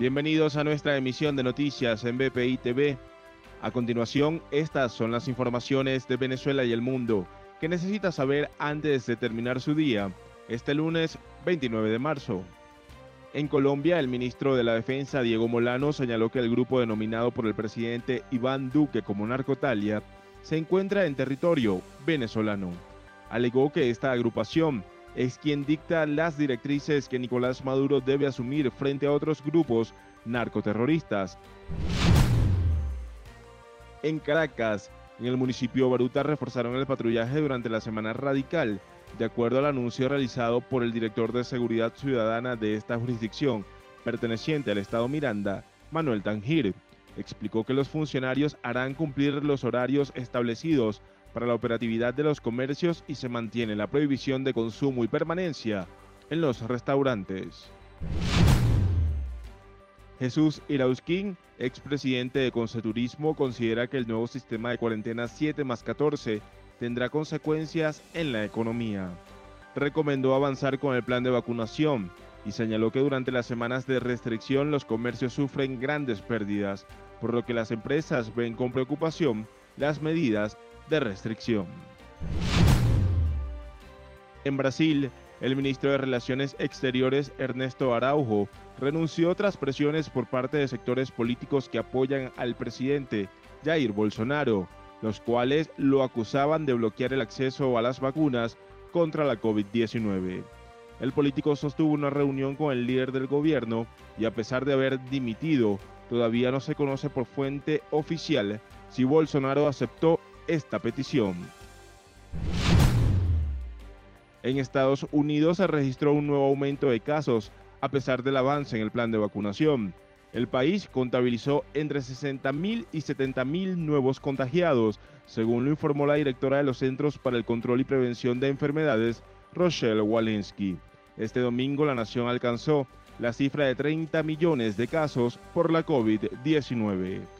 Bienvenidos a nuestra emisión de noticias en BPI TV. A continuación, estas son las informaciones de Venezuela y el mundo que necesita saber antes de terminar su día, este lunes 29 de marzo. En Colombia, el ministro de la Defensa, Diego Molano, señaló que el grupo denominado por el presidente Iván Duque como Narcotalia se encuentra en territorio venezolano. Alegó que esta agrupación es quien dicta las directrices que Nicolás Maduro debe asumir frente a otros grupos narcoterroristas. En Caracas, en el municipio Baruta reforzaron el patrullaje durante la semana radical, de acuerdo al anuncio realizado por el director de Seguridad Ciudadana de esta jurisdicción, perteneciente al Estado Miranda, Manuel Tangir. Explicó que los funcionarios harán cumplir los horarios establecidos para la operatividad de los comercios y se mantiene la prohibición de consumo y permanencia en los restaurantes. Jesús Irausquín, expresidente de Conceturismo, considera que el nuevo sistema de cuarentena 7 más 14 tendrá consecuencias en la economía. Recomendó avanzar con el plan de vacunación y señaló que durante las semanas de restricción los comercios sufren grandes pérdidas, por lo que las empresas ven con preocupación las medidas de restricción. En Brasil, el ministro de Relaciones Exteriores Ernesto Araujo renunció tras presiones por parte de sectores políticos que apoyan al presidente Jair Bolsonaro, los cuales lo acusaban de bloquear el acceso a las vacunas contra la COVID-19. El político sostuvo una reunión con el líder del gobierno y a pesar de haber dimitido, todavía no se conoce por fuente oficial si Bolsonaro aceptó esta petición. En Estados Unidos se registró un nuevo aumento de casos a pesar del avance en el plan de vacunación. El país contabilizó entre 60.000 y 70.000 nuevos contagiados, según lo informó la directora de los Centros para el Control y Prevención de Enfermedades, Rochelle Walensky. Este domingo la nación alcanzó la cifra de 30 millones de casos por la COVID-19.